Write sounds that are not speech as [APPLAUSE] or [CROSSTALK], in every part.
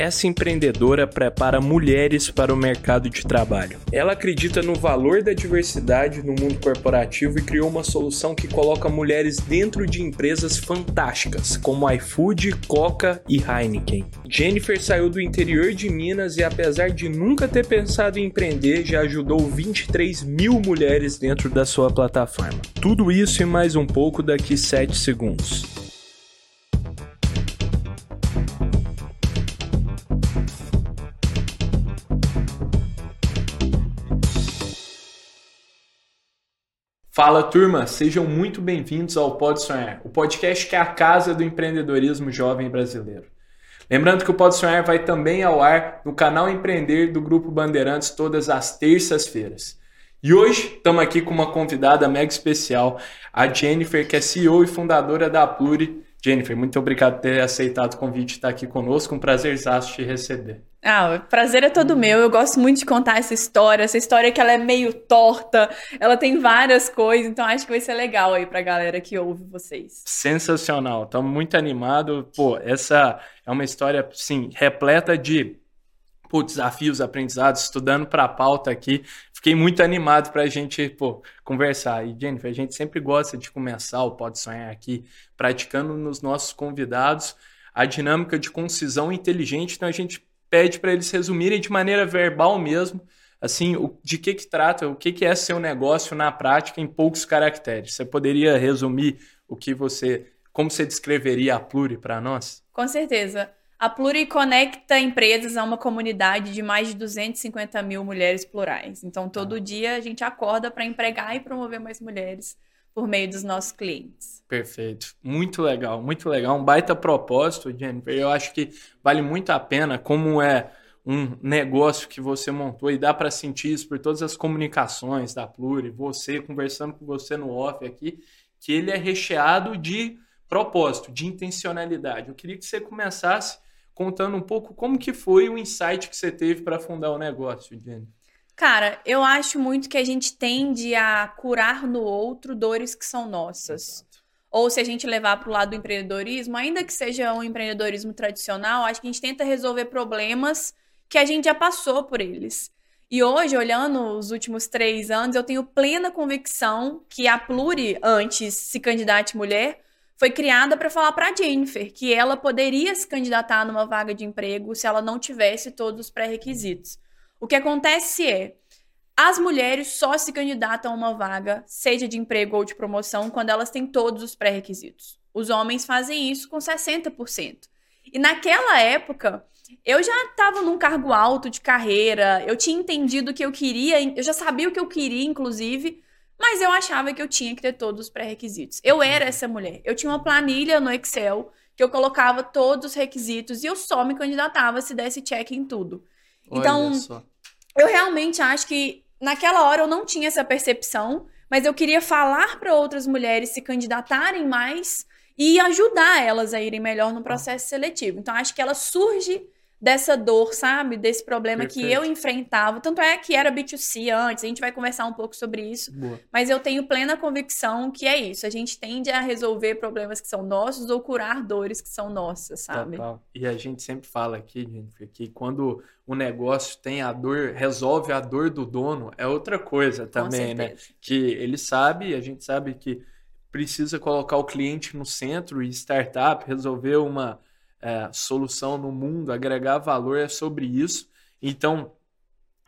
Essa empreendedora prepara mulheres para o mercado de trabalho. Ela acredita no valor da diversidade no mundo corporativo e criou uma solução que coloca mulheres dentro de empresas fantásticas, como iFood, Coca e Heineken. Jennifer saiu do interior de Minas e, apesar de nunca ter pensado em empreender, já ajudou 23 mil mulheres dentro da sua plataforma. Tudo isso e mais um pouco daqui 7 segundos. Fala turma, sejam muito bem-vindos ao Pode Sonhar, o podcast que é a casa do empreendedorismo jovem brasileiro. Lembrando que o Pode Sonhar vai também ao ar no canal Empreender do Grupo Bandeirantes todas as terças-feiras. E hoje estamos aqui com uma convidada mega especial, a Jennifer, que é CEO e fundadora da Pluri. Jennifer, muito obrigado por ter aceitado o convite de estar aqui conosco, um prazer te receber. Ah, o prazer é todo meu. Eu gosto muito de contar essa história. Essa história que ela é meio torta, ela tem várias coisas, então acho que vai ser legal aí pra galera que ouve vocês. Sensacional. Estamos muito animados. Pô, essa é uma história, sim, repleta de pô, desafios, aprendizados, estudando para a pauta aqui. Fiquei muito animado para a gente pô, conversar. E, Jennifer, a gente sempre gosta de começar o Pode Sonhar aqui, praticando nos nossos convidados a dinâmica de concisão inteligente. Então, a gente pede para eles resumirem de maneira verbal mesmo, assim, o, de que que trata, o que que é seu negócio na prática em poucos caracteres. Você poderia resumir o que você, como você descreveria a Pluri para nós? Com certeza. A Pluri conecta empresas a uma comunidade de mais de 250 mil mulheres plurais. Então, todo ah. dia a gente acorda para empregar e promover mais mulheres por meio dos nossos clientes. Perfeito. Muito legal, muito legal. Um baita propósito, Jennifer. Eu acho que vale muito a pena, como é um negócio que você montou e dá para sentir isso por todas as comunicações da Pluri, você conversando com você no off aqui, que ele é recheado de propósito, de intencionalidade. Eu queria que você começasse contando um pouco como que foi o insight que você teve para fundar o negócio, Jennifer. Cara, eu acho muito que a gente tende a curar no outro dores que são nossas. Exato. Ou se a gente levar para o lado do empreendedorismo, ainda que seja um empreendedorismo tradicional, acho que a gente tenta resolver problemas que a gente já passou por eles. E hoje, olhando os últimos três anos, eu tenho plena convicção que a Pluri, antes se candidate mulher, foi criada para falar para a Jennifer que ela poderia se candidatar numa vaga de emprego se ela não tivesse todos os pré-requisitos. O que acontece é, as mulheres só se candidatam a uma vaga, seja de emprego ou de promoção, quando elas têm todos os pré-requisitos. Os homens fazem isso com 60%. E naquela época, eu já estava num cargo alto de carreira, eu tinha entendido o que eu queria, eu já sabia o que eu queria, inclusive, mas eu achava que eu tinha que ter todos os pré-requisitos. Eu era essa mulher. Eu tinha uma planilha no Excel que eu colocava todos os requisitos e eu só me candidatava se desse check em tudo. Então, eu realmente acho que naquela hora eu não tinha essa percepção, mas eu queria falar para outras mulheres se candidatarem mais e ajudar elas a irem melhor no processo seletivo. Então, acho que ela surge dessa dor, sabe? Desse problema Perfeito. que eu enfrentava. Tanto é que era B2C antes, a gente vai conversar um pouco sobre isso. Boa. Mas eu tenho plena convicção que é isso. A gente tende a resolver problemas que são nossos ou curar dores que são nossas, sabe? Total. E a gente sempre fala aqui, gente, que quando o negócio tem a dor, resolve a dor do dono, é outra coisa também, né? Que ele sabe, a gente sabe que precisa colocar o cliente no centro e startup resolver uma é, solução no mundo, agregar valor é sobre isso. Então,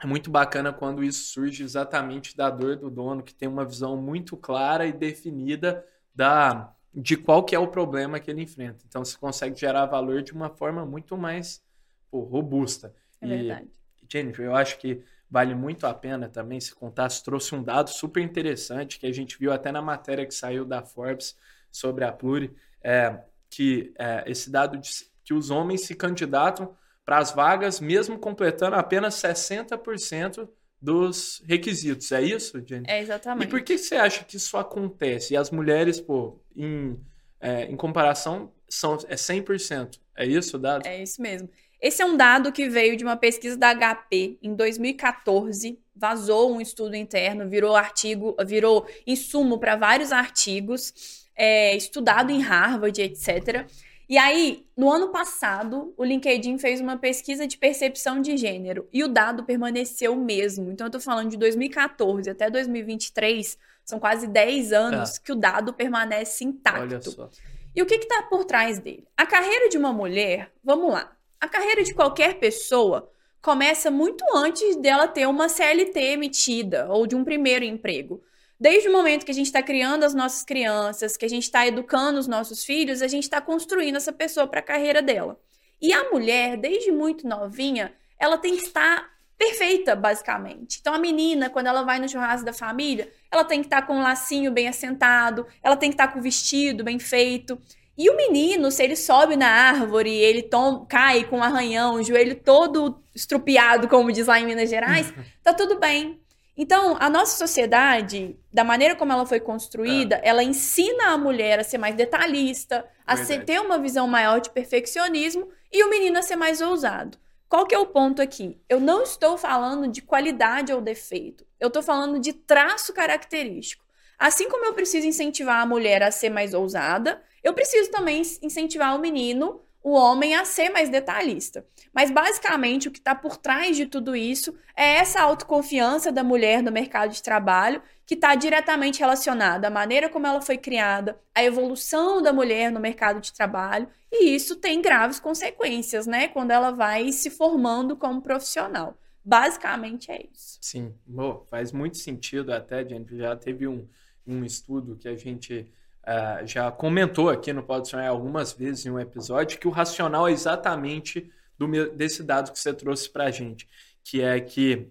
é muito bacana quando isso surge exatamente da dor do dono, que tem uma visão muito clara e definida da de qual que é o problema que ele enfrenta. Então, você consegue gerar valor de uma forma muito mais pô, robusta. É e, verdade. Jennifer, eu acho que vale muito a pena também se contar. Você trouxe um dado super interessante que a gente viu até na matéria que saiu da Forbes sobre a Pluri. É, que é, esse dado que os homens se candidatam para as vagas, mesmo completando apenas 60% dos requisitos. É isso, Jenny? É exatamente. E por que você acha que isso acontece? E as mulheres, pô, em, é, em comparação, são, é 100%. É isso o dado? É isso mesmo. Esse é um dado que veio de uma pesquisa da HP em 2014. Vazou um estudo interno, virou artigo, virou insumo para vários artigos é, estudado em Harvard, etc. E aí, no ano passado, o LinkedIn fez uma pesquisa de percepção de gênero e o dado permaneceu o mesmo. Então, eu tô falando de 2014 até 2023, são quase 10 anos é. que o dado permanece intacto. Olha só. E o que está por trás dele? A carreira de uma mulher, vamos lá, a carreira de qualquer pessoa começa muito antes dela ter uma CLT emitida ou de um primeiro emprego. Desde o momento que a gente está criando as nossas crianças, que a gente está educando os nossos filhos, a gente está construindo essa pessoa para a carreira dela. E a mulher, desde muito novinha, ela tem que estar perfeita, basicamente. Então, a menina, quando ela vai no churrasco da família, ela tem que estar com um lacinho bem assentado, ela tem que estar com o vestido bem feito. E o menino, se ele sobe na árvore, ele tom, cai com um arranhão, o joelho todo estrupiado, como diz lá em Minas Gerais, [LAUGHS] tá tudo bem. Então, a nossa sociedade, da maneira como ela foi construída, é. ela ensina a mulher a ser mais detalhista, a ser, ter uma visão maior de perfeccionismo e o menino a ser mais ousado. Qual que é o ponto aqui? Eu não estou falando de qualidade ou defeito. Eu estou falando de traço característico. Assim como eu preciso incentivar a mulher a ser mais ousada, eu preciso também incentivar o menino, o homem, a ser mais detalhista. Mas basicamente o que está por trás de tudo isso é essa autoconfiança da mulher no mercado de trabalho, que está diretamente relacionada à maneira como ela foi criada, à evolução da mulher no mercado de trabalho e isso tem graves consequências, né? Quando ela vai se formando como profissional. Basicamente é isso. Sim, Bom, faz muito sentido até, gente. Já teve um, um estudo que a gente uh, já comentou aqui no Pode Sonhar algumas vezes em um episódio, que o racional é exatamente do desse dado que você trouxe para a gente, que é que,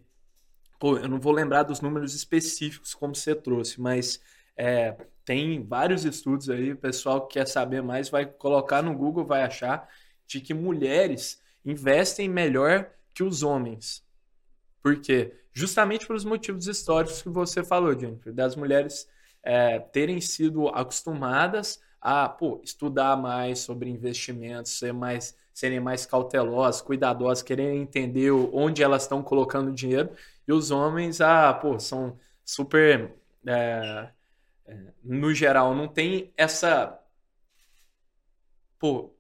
pô, eu não vou lembrar dos números específicos como você trouxe, mas é, tem vários estudos aí, o pessoal que quer saber mais vai colocar no Google, vai achar de que mulheres investem melhor que os homens. Por quê? Justamente pelos motivos históricos que você falou, Jennifer, das mulheres é, terem sido acostumadas a pô, estudar mais sobre investimentos, ser mais, serem mais cautelosas, cuidadosas, quererem entender onde elas estão colocando dinheiro, e os homens ah, pô, são super. É, no geral, não tem essa pô,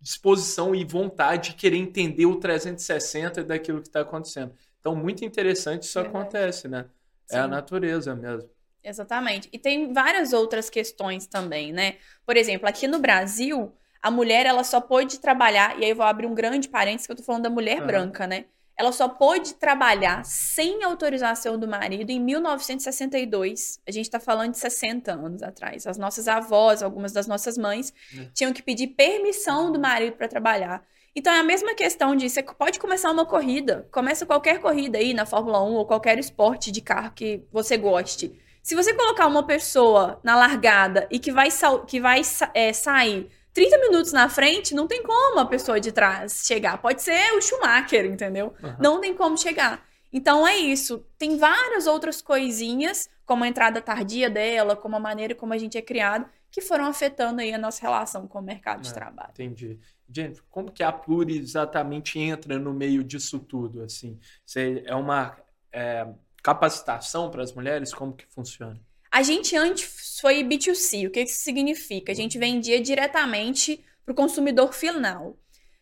disposição e vontade de querer entender o 360 daquilo que está acontecendo. Então, muito interessante isso Verdade. acontece, né? Sim. É a natureza mesmo. Exatamente. E tem várias outras questões também, né? Por exemplo, aqui no Brasil, a mulher ela só pode trabalhar, e aí eu vou abrir um grande parênteses que eu tô falando da mulher uhum. branca, né? ela só pôde trabalhar sem autorização do marido em 1962. A gente está falando de 60 anos atrás. As nossas avós, algumas das nossas mães, é. tinham que pedir permissão do marido para trabalhar. Então é a mesma questão de você pode começar uma corrida, começa qualquer corrida aí na Fórmula 1 ou qualquer esporte de carro que você goste. Se você colocar uma pessoa na largada e que vai, que vai é, sair 30 minutos na frente, não tem como a pessoa de trás chegar. Pode ser o Schumacher, entendeu? Uhum. Não tem como chegar. Então é isso. Tem várias outras coisinhas, como a entrada tardia dela, como a maneira como a gente é criado, que foram afetando aí a nossa relação com o mercado de é, trabalho. Entendi. Gente, como que a Pluri exatamente entra no meio disso tudo? Assim, Você é uma é, capacitação para as mulheres? Como que funciona? A gente antes foi B2C. O que isso significa? A gente vendia diretamente para o consumidor final.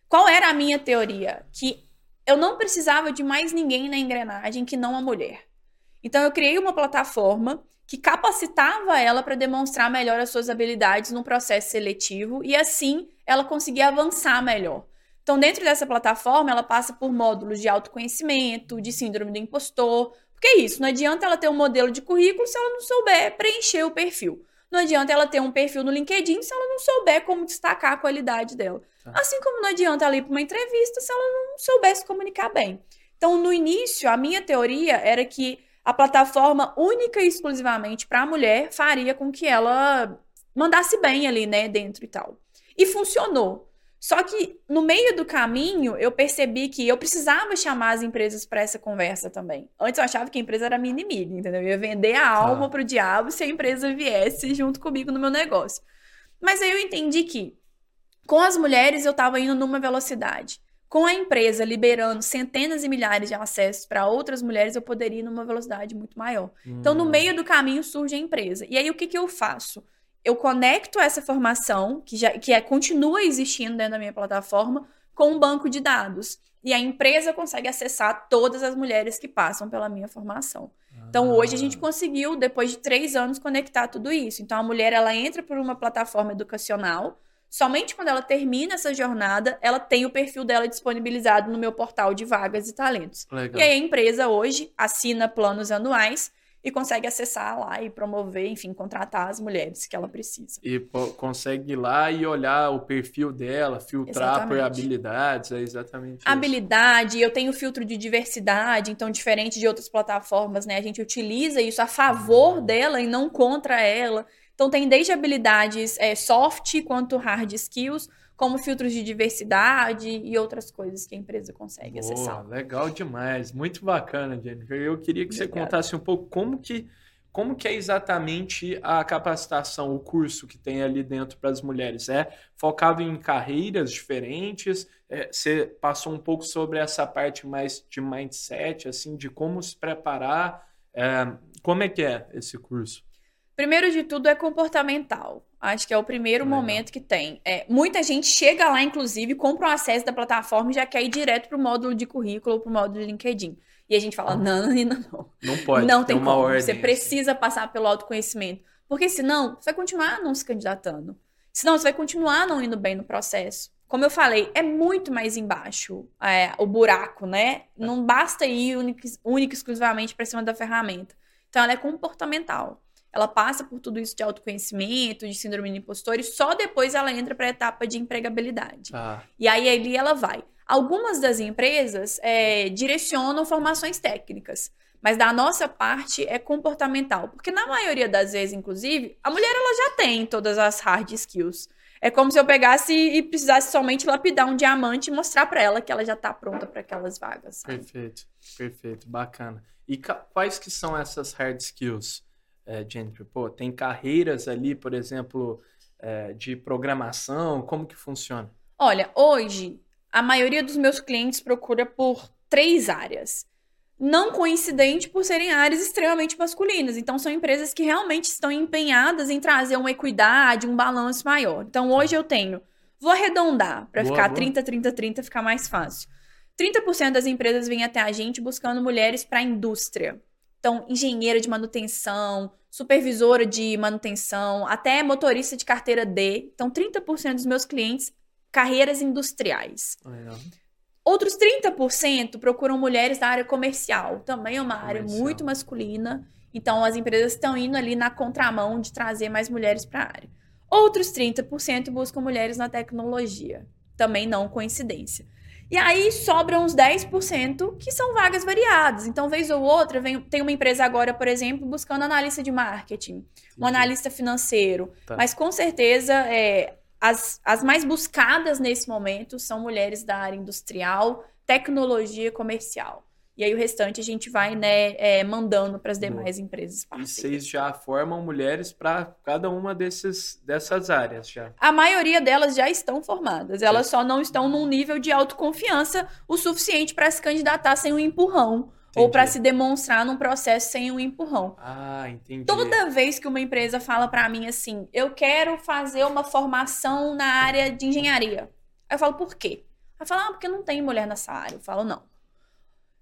Qual era a minha teoria? Que eu não precisava de mais ninguém na engrenagem que não a mulher. Então eu criei uma plataforma que capacitava ela para demonstrar melhor as suas habilidades no processo seletivo e assim ela conseguia avançar melhor. Então, dentro dessa plataforma, ela passa por módulos de autoconhecimento, de síndrome do impostor, porque é isso, não adianta ela ter um modelo de currículo se ela não souber preencher o perfil. Não adianta ela ter um perfil no LinkedIn se ela não souber como destacar a qualidade dela. Tá. Assim como não adianta ela ir para uma entrevista se ela não souber se comunicar bem. Então, no início, a minha teoria era que a plataforma única e exclusivamente para a mulher faria com que ela mandasse bem ali, né, dentro e tal. E funcionou. Só que no meio do caminho eu percebi que eu precisava chamar as empresas para essa conversa também. Antes eu achava que a empresa era minha inimiga, entendeu? Eu ia vender a alma ah. pro diabo se a empresa viesse junto comigo no meu negócio. Mas aí eu entendi que com as mulheres eu estava indo numa velocidade. Com a empresa liberando centenas e milhares de acessos para outras mulheres, eu poderia ir numa velocidade muito maior. Hum. Então, no hum. meio do caminho surge a empresa. E aí, o que, que eu faço? Eu conecto essa formação, que, já, que é, continua existindo dentro da minha plataforma, com um banco de dados. E a empresa consegue acessar todas as mulheres que passam pela minha formação. Então, hoje a gente ah. conseguiu, depois de três anos, conectar tudo isso. Então, a mulher ela entra por uma plataforma educacional. Somente quando ela termina essa jornada, ela tem o perfil dela disponibilizado no meu portal de vagas e talentos. Legal. E aí a empresa hoje assina planos anuais e consegue acessar lá e promover, enfim, contratar as mulheres que ela precisa. E consegue ir lá e olhar o perfil dela, filtrar exatamente. por habilidades, é exatamente isso. Habilidade, eu tenho filtro de diversidade, então diferente de outras plataformas, né, a gente utiliza isso a favor uhum. dela e não contra ela. Então tem desde habilidades é, soft quanto hard skills, como filtros de diversidade e outras coisas que a empresa consegue Boa, acessar. Legal demais, muito bacana, Jennifer. Eu queria que Obrigada. você contasse um pouco como que como que é exatamente a capacitação, o curso que tem ali dentro para as mulheres? É focado em carreiras diferentes? É, você passou um pouco sobre essa parte mais de mindset, assim, de como se preparar. É, como é que é esse curso? Primeiro de tudo é comportamental. Acho que é o primeiro Legal. momento que tem. É, muita gente chega lá, inclusive, compra o um acesso da plataforma e já quer ir direto para o módulo de currículo ou para o módulo de LinkedIn. E a gente fala, não, [LAUGHS] não, não. Não pode. Não tem, tem como. Ordem, você assim. precisa passar pelo autoconhecimento. Porque senão, você vai continuar não se candidatando. Senão, você vai continuar não indo bem no processo. Como eu falei, é muito mais embaixo é, o buraco, né? Não basta ir única e exclusivamente para cima da ferramenta. Então, ela é comportamental ela passa por tudo isso de autoconhecimento, de síndrome de impostor, e só depois ela entra para a etapa de empregabilidade. Ah. E aí ali ela vai. Algumas das empresas é, direcionam formações técnicas, mas da nossa parte é comportamental, porque na maioria das vezes, inclusive, a mulher ela já tem todas as hard skills. É como se eu pegasse e precisasse somente lapidar um diamante e mostrar para ela que ela já está pronta para aquelas vagas. Sabe? Perfeito, perfeito, bacana. E quais que são essas hard skills? É, Jennifer? Pô, tem carreiras ali, por exemplo, é, de programação? Como que funciona? Olha, hoje a maioria dos meus clientes procura por três áreas. Não coincidente por serem áreas extremamente masculinas. Então, são empresas que realmente estão empenhadas em trazer uma equidade, um balanço maior. Então, hoje eu tenho. Vou arredondar para ficar boa. 30, 30, 30, ficar mais fácil. 30% das empresas vêm até a gente buscando mulheres para a indústria. Então, engenheira de manutenção, supervisora de manutenção, até motorista de carteira D. Então, 30% dos meus clientes, carreiras industriais. Legal. Outros 30% procuram mulheres da área comercial. Também é uma comercial. área muito masculina. Então, as empresas estão indo ali na contramão de trazer mais mulheres para a área. Outros 30% buscam mulheres na tecnologia. Também não coincidência. E aí sobram uns 10% que são vagas variadas. Então, vez ou outra, vem, tem uma empresa agora, por exemplo, buscando analista de marketing, um analista financeiro. Tá. Mas com certeza, é, as, as mais buscadas nesse momento são mulheres da área industrial, tecnologia comercial. E aí o restante a gente vai né, é, mandando para as demais Boa. empresas parceiras. E vocês já formam mulheres para cada uma desses, dessas áreas já? A maioria delas já estão formadas. Elas só não estão num nível de autoconfiança o suficiente para se candidatar sem um empurrão. Entendi. Ou para se demonstrar num processo sem um empurrão. Ah, entendi. Toda vez que uma empresa fala para mim assim, eu quero fazer uma formação na área de engenharia. Eu falo, por quê? Ela fala, ah, porque não tem mulher nessa área. Eu falo, não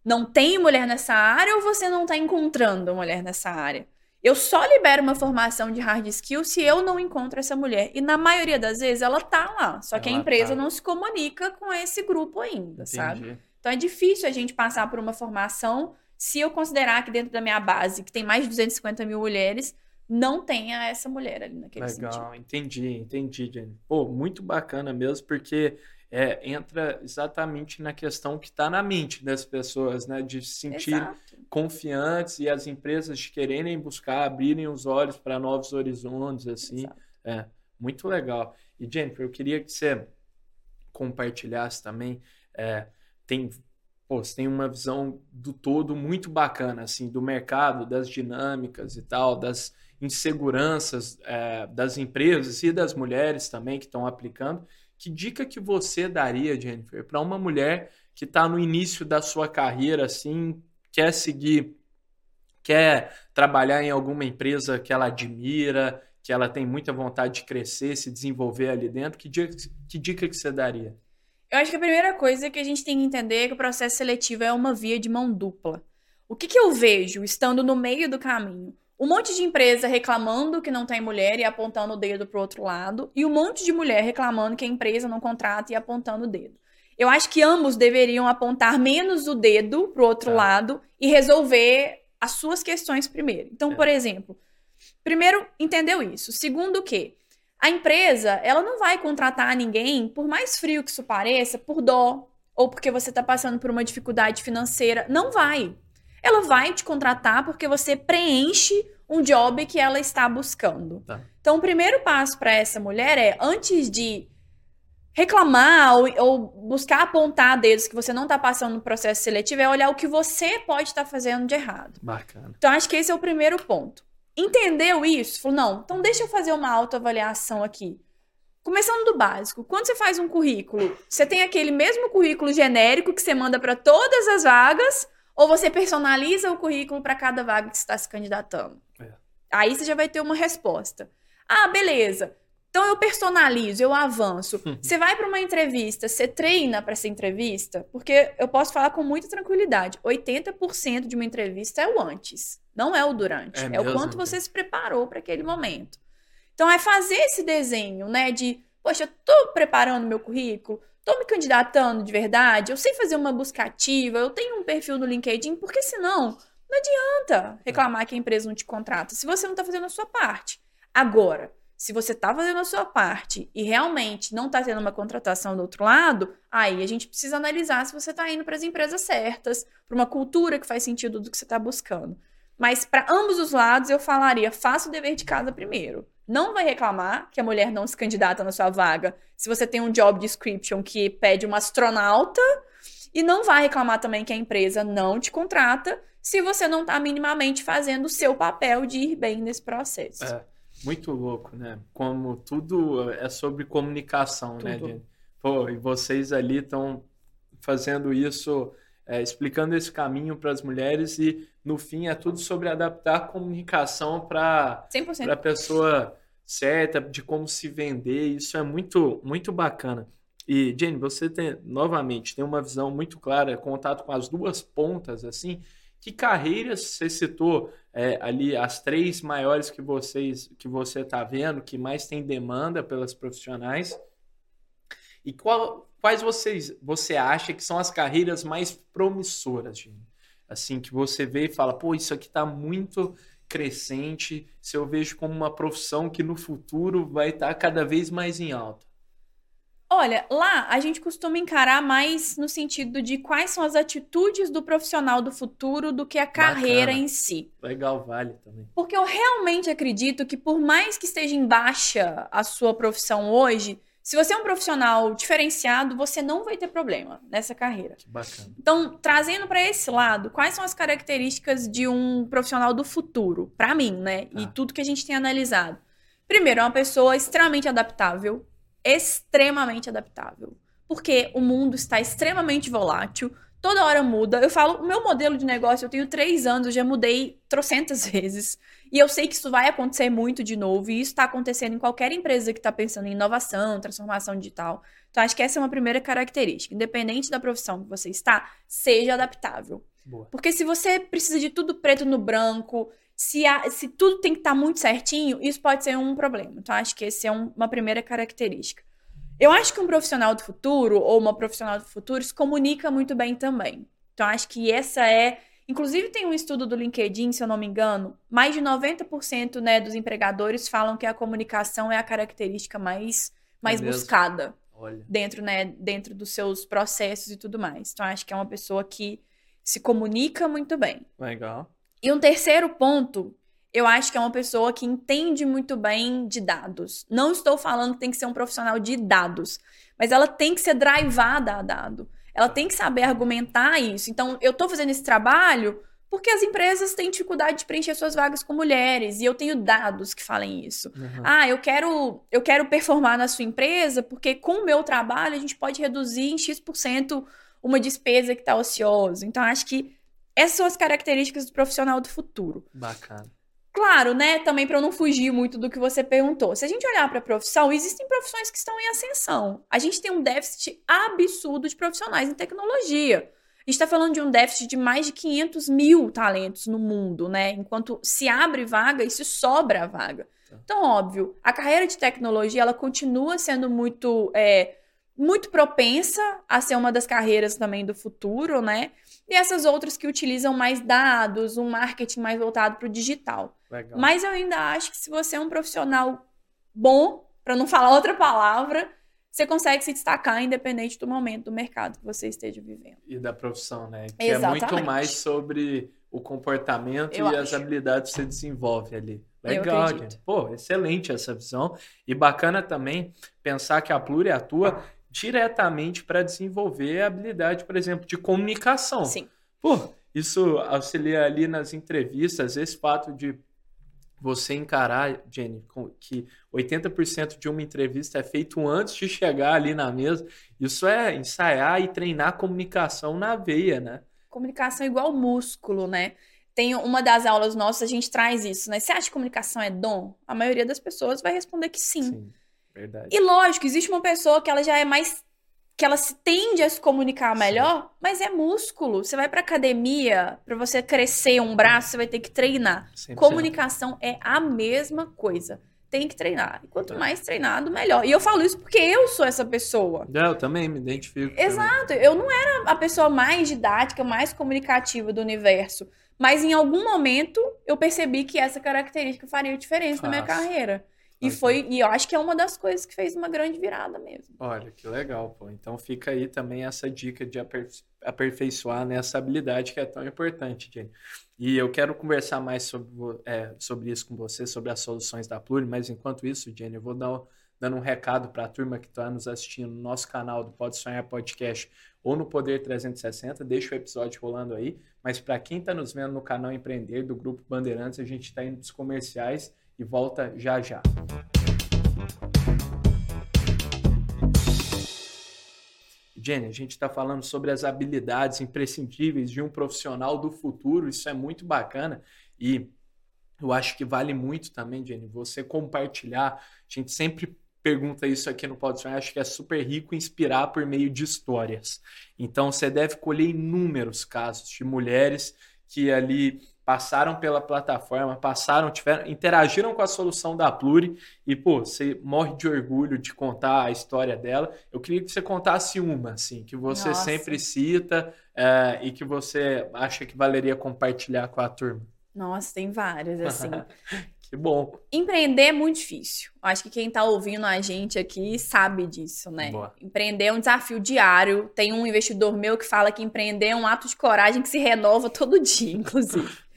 não tem mulher nessa área ou você não está encontrando mulher nessa área? Eu só libero uma formação de hard skill se eu não encontro essa mulher. E na maioria das vezes ela tá lá. Só que ela a empresa tá. não se comunica com esse grupo ainda, Entendi. sabe? Então é difícil a gente passar por uma formação se eu considerar que dentro da minha base, que tem mais de 250 mil mulheres, não tenha essa mulher ali naquele Legal, sentido. entendi, entendi, Jenny. Pô, muito bacana mesmo, porque é, entra exatamente na questão que está na mente das pessoas, né? De se sentir Exato. confiantes e as empresas de quererem buscar, abrirem os olhos para novos horizontes, assim. É, muito legal. E, Jennifer, eu queria que você compartilhasse também. É, tem, pô, você tem uma visão do todo muito bacana, assim, do mercado, das dinâmicas e tal, das inseguranças é, das empresas e das mulheres também que estão aplicando. Que dica que você daria, Jennifer, para uma mulher que está no início da sua carreira, assim, quer seguir, quer trabalhar em alguma empresa que ela admira, que ela tem muita vontade de crescer, se desenvolver ali dentro, que dica que, dica que você daria? Eu acho que a primeira coisa que a gente tem que entender é que o processo seletivo é uma via de mão dupla. O que, que eu vejo estando no meio do caminho? Um monte de empresa reclamando que não tem mulher e apontando o dedo para o outro lado, e um monte de mulher reclamando que a empresa não contrata e apontando o dedo. Eu acho que ambos deveriam apontar menos o dedo para o outro é. lado e resolver as suas questões primeiro. Então, é. por exemplo, primeiro entendeu isso. Segundo o quê? A empresa, ela não vai contratar ninguém, por mais frio que isso pareça, por dó ou porque você está passando por uma dificuldade financeira. Não vai ela vai te contratar porque você preenche um job que ela está buscando. Tá. Então, o primeiro passo para essa mulher é, antes de reclamar ou, ou, buscar apontar dedos que você não está passando no processo seletivo, é olhar o que você pode estar tá fazendo de errado. Bacana. Então, acho que esse é o primeiro ponto. Entendeu isso? Falou, não, então deixa eu fazer uma autoavaliação aqui. Começando do básico, quando você faz um currículo, você tem aquele mesmo currículo genérico que você manda para todas as vagas, ou você personaliza o currículo para cada vaga que você está se candidatando? É. Aí você já vai ter uma resposta. Ah, beleza. Então eu personalizo, eu avanço. [LAUGHS] Você vai para uma entrevista, você treina para essa entrevista, porque eu posso falar com muita tranquilidade. 80% de uma entrevista é o antes, não é o durante. É, é o quanto você se preparou para aquele momento. Então é fazer esse desenho, né, de, poxa, eu tô preparando meu currículo, Tô me candidatando de verdade? Eu sei fazer uma busca ativa, eu tenho um perfil no LinkedIn, porque senão não adianta reclamar que a empresa não te contrata se você não está fazendo a sua parte. Agora, se você está fazendo a sua parte e realmente não está tendo uma contratação do outro lado, aí a gente precisa analisar se você está indo para as empresas certas, para uma cultura que faz sentido do que você está buscando. Mas para ambos os lados eu falaria: faça o dever de casa primeiro não vai reclamar que a mulher não se candidata na sua vaga se você tem um job description que pede uma astronauta e não vai reclamar também que a empresa não te contrata se você não está minimamente fazendo o seu papel de ir bem nesse processo. É, muito louco, né? Como tudo é sobre comunicação, né, tudo. né, gente? Pô, e vocês ali estão fazendo isso, é, explicando esse caminho para as mulheres e no fim é tudo sobre adaptar a comunicação para a pessoa certa, de como se vender. Isso é muito, muito bacana. E, Jenny, você tem, novamente, tem uma visão muito clara, contato com as duas pontas, assim. Que carreiras você citou é, ali, as três maiores que vocês que você está vendo, que mais tem demanda pelas profissionais? E qual, quais vocês, você acha que são as carreiras mais promissoras, Jenny? Assim, que você vê e fala, pô, isso aqui está muito crescente, se eu vejo como uma profissão que no futuro vai estar tá cada vez mais em alta? Olha, lá a gente costuma encarar mais no sentido de quais são as atitudes do profissional do futuro do que a carreira Bacana. em si. Legal, vale também. Porque eu realmente acredito que por mais que esteja em baixa a sua profissão hoje, se você é um profissional diferenciado, você não vai ter problema nessa carreira. Que bacana. Então, trazendo para esse lado, quais são as características de um profissional do futuro? Para mim, né? Ah. E tudo que a gente tem analisado. Primeiro, é uma pessoa extremamente adaptável, extremamente adaptável. Porque o mundo está extremamente volátil, toda hora muda. Eu falo, o meu modelo de negócio, eu tenho três anos, eu já mudei trocentas [LAUGHS] vezes. E eu sei que isso vai acontecer muito de novo, e isso está acontecendo em qualquer empresa que está pensando em inovação, transformação digital. Então, acho que essa é uma primeira característica. Independente da profissão que você está, seja adaptável. Boa. Porque se você precisa de tudo preto no branco, se, há, se tudo tem que estar tá muito certinho, isso pode ser um problema. Então, acho que essa é um, uma primeira característica. Eu acho que um profissional do futuro, ou uma profissional do futuro, se comunica muito bem também. Então, acho que essa é Inclusive, tem um estudo do LinkedIn, se eu não me engano, mais de 90% né, dos empregadores falam que a comunicação é a característica mais, mais é buscada Olha. dentro, né, dentro dos seus processos e tudo mais. Então, acho que é uma pessoa que se comunica muito bem. Legal. E um terceiro ponto, eu acho que é uma pessoa que entende muito bem de dados. Não estou falando que tem que ser um profissional de dados, mas ela tem que ser drivada a dado. Ela tem que saber argumentar isso. Então, eu estou fazendo esse trabalho porque as empresas têm dificuldade de preencher suas vagas com mulheres e eu tenho dados que falem isso. Uhum. Ah, eu quero eu quero performar na sua empresa porque com o meu trabalho a gente pode reduzir em X% uma despesa que está ociosa. Então acho que essas são as características do profissional do futuro. Bacana. Claro, né? Também para eu não fugir muito do que você perguntou. Se a gente olhar para a profissão, existem profissões que estão em ascensão. A gente tem um déficit absurdo de profissionais em tecnologia. A gente está falando de um déficit de mais de 500 mil talentos no mundo, né? Enquanto se abre vaga e se sobra vaga. Tá. Então, óbvio, a carreira de tecnologia ela continua sendo muito, é, muito propensa a ser uma das carreiras também do futuro, né? E essas outras que utilizam mais dados, um marketing mais voltado para o digital. Legal. Mas eu ainda acho que se você é um profissional bom, para não falar outra palavra, você consegue se destacar independente do momento do mercado que você esteja vivendo. E da profissão, né? Que Exatamente. é muito mais sobre o comportamento eu e acho. as habilidades que você desenvolve ali. Legal, gente. Pô, excelente essa visão. E bacana também pensar que a Pluri atua diretamente para desenvolver a habilidade, por exemplo, de comunicação. Sim. Pô, isso auxilia ali nas entrevistas, esse fato de você encarar, Jenny, que 80% de uma entrevista é feito antes de chegar ali na mesa. Isso é ensaiar e treinar comunicação na veia, né? Comunicação é igual músculo, né? Tem uma das aulas nossas, a gente traz isso, né? Você acha que comunicação é dom? A maioria das pessoas vai responder que sim. Sim, verdade. E lógico, existe uma pessoa que ela já é mais que ela se tende a se comunicar melhor, Sim. mas é músculo. Você vai para academia, para você crescer um braço, você vai ter que treinar. 100%. Comunicação é a mesma coisa. Tem que treinar. E quanto mais treinado, melhor. E eu falo isso porque eu sou essa pessoa. Eu também me identifico. Exato. Também. Eu não era a pessoa mais didática, mais comunicativa do universo. Mas em algum momento eu percebi que essa característica faria diferença Faz. na minha carreira. E foi, e eu acho que é uma das coisas que fez uma grande virada mesmo. Olha, que legal, pô. Então fica aí também essa dica de aperfeiçoar nessa habilidade que é tão importante, Jenny. E eu quero conversar mais sobre, é, sobre isso com você, sobre as soluções da Pluri, mas enquanto isso, Jenny, eu vou dar, dando um recado para a turma que está nos assistindo no nosso canal do Pode Sonhar Podcast ou no Poder 360, deixa o episódio rolando aí. Mas para quem está nos vendo no canal Empreender do Grupo Bandeirantes, a gente está indo dos comerciais e volta já já. Jenny, a gente está falando sobre as habilidades imprescindíveis de um profissional do futuro, isso é muito bacana e eu acho que vale muito também, Jenny, você compartilhar. A gente sempre pergunta isso aqui no podcast, acho que é super rico inspirar por meio de histórias. Então você deve colher inúmeros casos de mulheres que ali passaram pela plataforma, passaram, tiveram, interagiram com a solução da Pluri e, pô, você morre de orgulho de contar a história dela. Eu queria que você contasse uma, assim, que você Nossa. sempre cita é, e que você acha que valeria compartilhar com a turma. Nossa, tem várias, assim. [LAUGHS] Que bom. Empreender é muito difícil. Acho que quem está ouvindo a gente aqui sabe disso, né? Boa. Empreender é um desafio diário. Tem um investidor meu que fala que empreender é um ato de coragem que se renova todo dia, inclusive. [LAUGHS]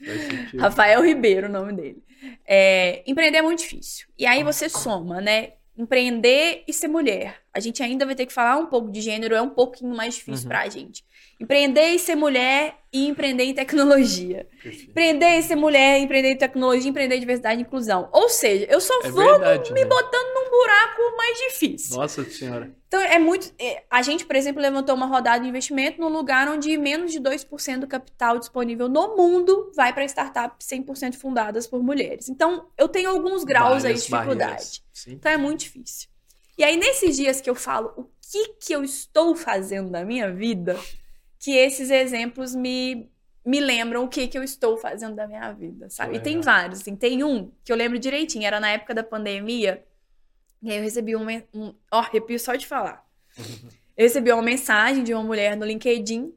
Rafael Ribeiro, o nome dele. É, empreender é muito difícil. E aí você soma, né? Empreender e ser mulher. A gente ainda vai ter que falar um pouco de gênero, é um pouquinho mais difícil uhum. pra gente. Empreender e ser mulher e empreender em tecnologia. Perfeito. Empreender e ser mulher, empreender em tecnologia, empreender em diversidade e inclusão. Ou seja, eu só é vou verdade, me né? botando num buraco mais difícil. Nossa senhora. Então é muito. É, a gente, por exemplo, levantou uma rodada de investimento num lugar onde menos de 2% do capital disponível no mundo vai para startups 100% fundadas por mulheres. Então, eu tenho alguns graus aí de dificuldade. Então é muito difícil. E aí, nesses dias que eu falo o que, que eu estou fazendo na minha vida que esses exemplos me, me lembram o que, que eu estou fazendo da minha vida, sabe? e tem vários, assim. Tem um que eu lembro direitinho, era na época da pandemia, e aí eu recebi um... um ó, arrepio só de falar. [LAUGHS] Eu recebi uma mensagem de uma mulher no LinkedIn,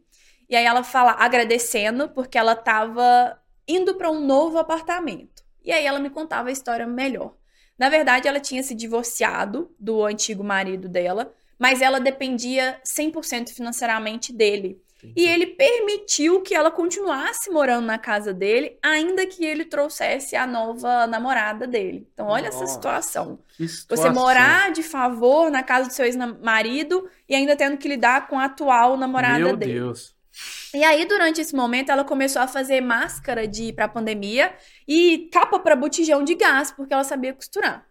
e aí ela fala agradecendo porque ela estava indo para um novo apartamento. E aí ela me contava a história melhor. Na verdade, ela tinha se divorciado do antigo marido dela, mas ela dependia 100% financeiramente dele. E ele permitiu que ela continuasse morando na casa dele, ainda que ele trouxesse a nova namorada dele. Então, olha Nossa, essa situação. situação. Você morar de favor na casa do seu ex-marido e ainda tendo que lidar com a atual namorada Meu dele. Meu Deus. E aí, durante esse momento, ela começou a fazer máscara de para pandemia e capa para botijão de gás, porque ela sabia costurar.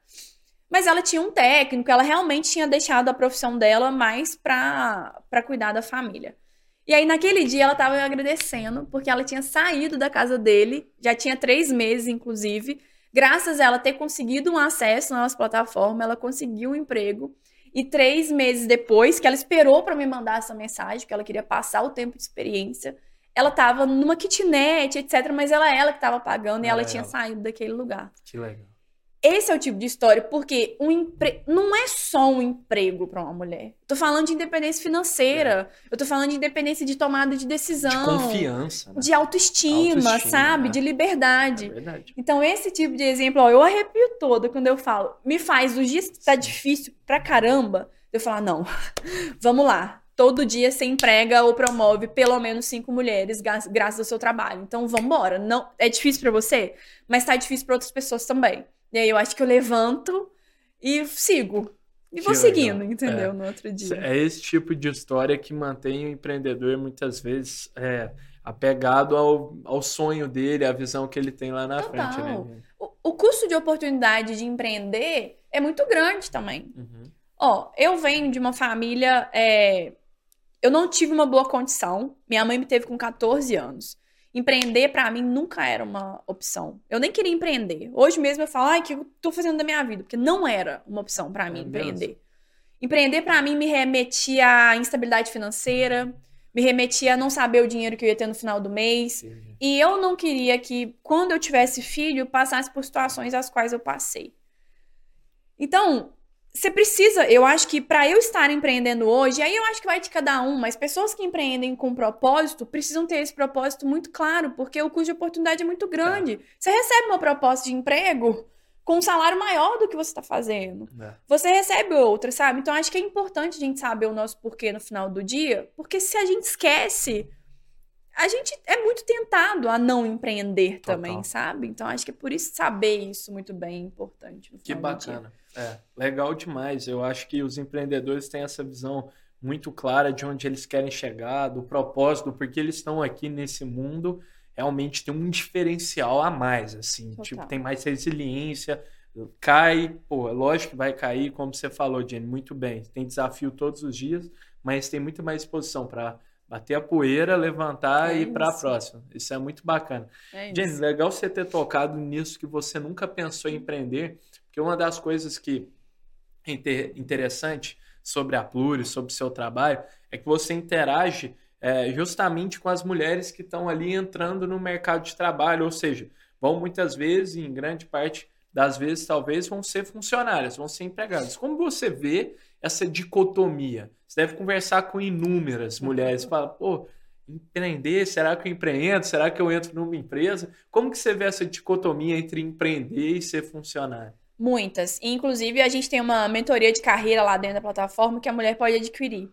Mas ela tinha um técnico, ela realmente tinha deixado a profissão dela mais para cuidar da família. E aí, naquele dia, ela estava agradecendo, porque ela tinha saído da casa dele, já tinha três meses, inclusive. Graças a ela ter conseguido um acesso na nossa plataforma, ela conseguiu um emprego. E três meses depois, que ela esperou para me mandar essa mensagem, que ela queria passar o tempo de experiência, ela estava numa kitnet, etc. Mas ela, ela que estava pagando e ela, ela tinha saído daquele lugar. Que legal. Esse é o tipo de história, porque um empre... não é só um emprego para uma mulher. Eu tô falando de independência financeira, é. eu tô falando de independência de tomada de decisão. De confiança. Né? De autoestima, autoestima, sabe? Né? De liberdade. É. Então, esse tipo de exemplo, ó, eu arrepio toda quando eu falo, me faz, os dias que tá difícil pra caramba, eu falar, não, [LAUGHS] vamos lá. Todo dia você emprega ou promove pelo menos cinco mulheres graças ao seu trabalho. Então, vamos embora. Não, é difícil para você, mas tá difícil para outras pessoas também. E aí eu acho que eu levanto e sigo. E que vou legal. seguindo, entendeu? É. No outro dia. É esse tipo de história que mantém o empreendedor muitas vezes é, apegado ao, ao sonho dele, à visão que ele tem lá na Total. frente. Né? O, o, custo de oportunidade de empreender é muito grande também. Uhum. Ó, eu venho de uma família. É, eu não tive uma boa condição. Minha mãe me teve com 14 anos. Empreender para mim nunca era uma opção. Eu nem queria empreender. Hoje mesmo eu falo, ai, o que eu tô fazendo da minha vida? Porque não era uma opção para mim é empreender. Mesmo. Empreender para mim me remetia à instabilidade financeira, me remetia a não saber o dinheiro que eu ia ter no final do mês. E eu não queria que, quando eu tivesse filho, passasse por situações as quais eu passei. Então, você precisa, eu acho que para eu estar empreendendo hoje, aí eu acho que vai de cada um, mas pessoas que empreendem com propósito precisam ter esse propósito muito claro, porque o custo de oportunidade é muito grande. É. Você recebe uma proposta de emprego com um salário maior do que você está fazendo. É. Você recebe outra, sabe? Então acho que é importante a gente saber o nosso porquê no final do dia, porque se a gente esquece, a gente é muito tentado a não empreender Total. também, sabe? Então acho que é por isso saber isso muito bem é importante. que bacana. É, legal demais. Eu acho que os empreendedores têm essa visão muito clara de onde eles querem chegar, do propósito, porque eles estão aqui nesse mundo, realmente tem um diferencial a mais, assim, Total. tipo, tem mais resiliência, cai, pô, é lógico que vai cair, como você falou, Jenny, muito bem, tem desafio todos os dias, mas tem muito mais disposição para bater a poeira, levantar é e ir para a próxima. Isso é muito bacana. É Jenny, legal você ter tocado nisso que você nunca pensou em empreender, porque uma das coisas que é interessante sobre a Pluri, sobre o seu trabalho, é que você interage é, justamente com as mulheres que estão ali entrando no mercado de trabalho, ou seja, vão muitas vezes, em grande parte das vezes, talvez, vão ser funcionárias, vão ser empregadas. Como você vê essa dicotomia? Você deve conversar com inúmeras mulheres, [LAUGHS] fala, pô, empreender, será que eu empreendo? Será que eu entro numa empresa? Como que você vê essa dicotomia entre empreender e ser funcionário? Muitas. inclusive, a gente tem uma mentoria de carreira lá dentro da plataforma que a mulher pode adquirir.